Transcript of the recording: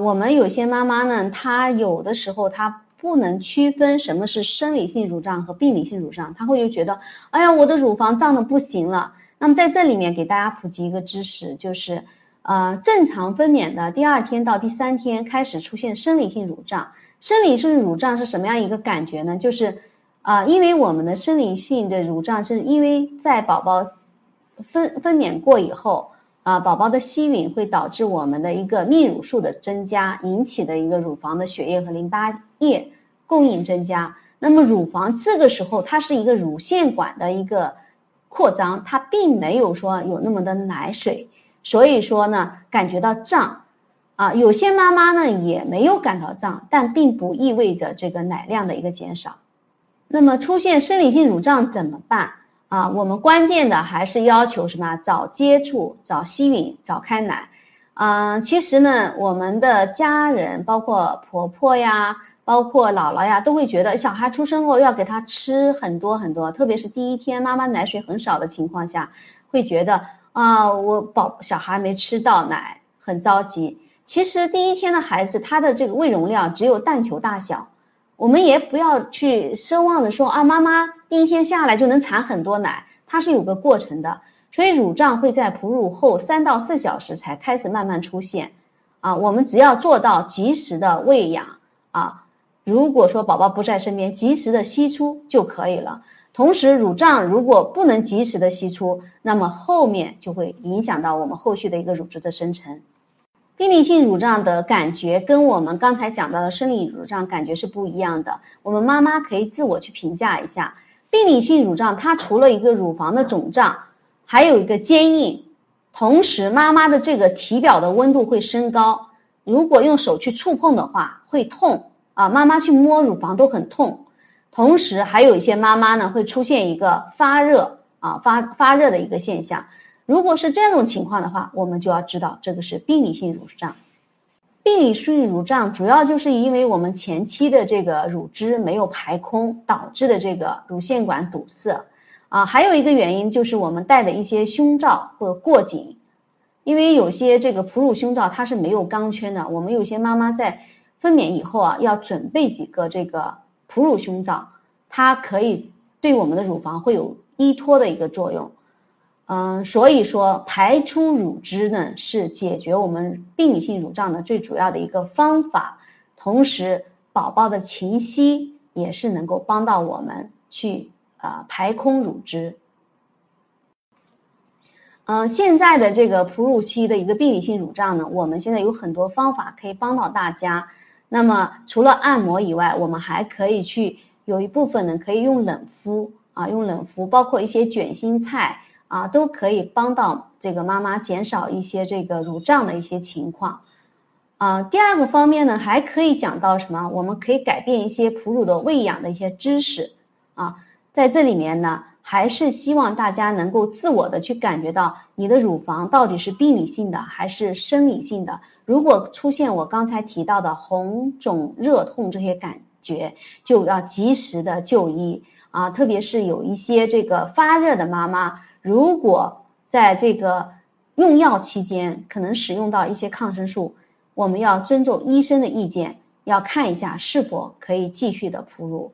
我们有些妈妈呢，她有的时候她不能区分什么是生理性乳胀和病理性乳胀，她会就觉得，哎呀，我的乳房胀的不行了。那么在这里面给大家普及一个知识，就是，呃，正常分娩的第二天到第三天开始出现生理性乳胀。生理性乳胀是什么样一个感觉呢？就是，啊，因为我们的生理性的乳胀是因为在宝宝分分娩过以后。啊，宝宝的吸吮会导致我们的一个泌乳素的增加，引起的一个乳房的血液和淋巴液供应增加。那么乳房这个时候它是一个乳腺管的一个扩张，它并没有说有那么的奶水，所以说呢感觉到胀，啊，有些妈妈呢也没有感到胀，但并不意味着这个奶量的一个减少。那么出现生理性乳胀怎么办？啊，我们关键的还是要求什么？早接触、早吸吮、早开奶。嗯，其实呢，我们的家人，包括婆婆呀，包括姥姥呀，都会觉得小孩出生后要给他吃很多很多，特别是第一天妈妈奶水很少的情况下，会觉得啊，我宝小孩没吃到奶，很着急。其实第一天的孩子，他的这个胃容量只有蛋球大小。我们也不要去奢望的说啊，妈妈第一天下来就能产很多奶，它是有个过程的，所以乳胀会在哺乳后三到四小时才开始慢慢出现，啊，我们只要做到及时的喂养啊，如果说宝宝不在身边，及时的吸出就可以了。同时，乳胀如果不能及时的吸出，那么后面就会影响到我们后续的一个乳汁的生成。病理性乳胀的感觉跟我们刚才讲到的生理乳胀感觉是不一样的。我们妈妈可以自我去评价一下，病理性乳胀它除了一个乳房的肿胀，还有一个坚硬，同时妈妈的这个体表的温度会升高，如果用手去触碰的话会痛啊，妈妈去摸乳房都很痛，同时还有一些妈妈呢会出现一个发热啊发发热的一个现象。如果是这种情况的话，我们就要知道这个是病理性乳胀。病理性乳胀主要就是因为我们前期的这个乳汁没有排空导致的这个乳腺管堵塞啊，还有一个原因就是我们戴的一些胸罩或者过紧，因为有些这个哺乳胸罩它是没有钢圈的，我们有些妈妈在分娩以后啊，要准备几个这个哺乳胸罩，它可以对我们的乳房会有依托的一个作用。嗯，所以说排出乳汁呢是解决我们病理性乳胀的最主要的一个方法，同时宝宝的勤吸也是能够帮到我们去啊排空乳汁。嗯，现在的这个哺乳期的一个病理性乳胀呢，我们现在有很多方法可以帮到大家。那么除了按摩以外，我们还可以去有一部分呢可以用冷敷啊，用冷敷，包括一些卷心菜。啊，都可以帮到这个妈妈减少一些这个乳胀的一些情况，啊，第二个方面呢，还可以讲到什么？我们可以改变一些哺乳的喂养的一些知识，啊，在这里面呢，还是希望大家能够自我的去感觉到你的乳房到底是病理性的还是生理性的。如果出现我刚才提到的红肿、热痛这些感觉，就要及时的就医啊，特别是有一些这个发热的妈妈。如果在这个用药期间可能使用到一些抗生素，我们要尊重医生的意见，要看一下是否可以继续的哺乳。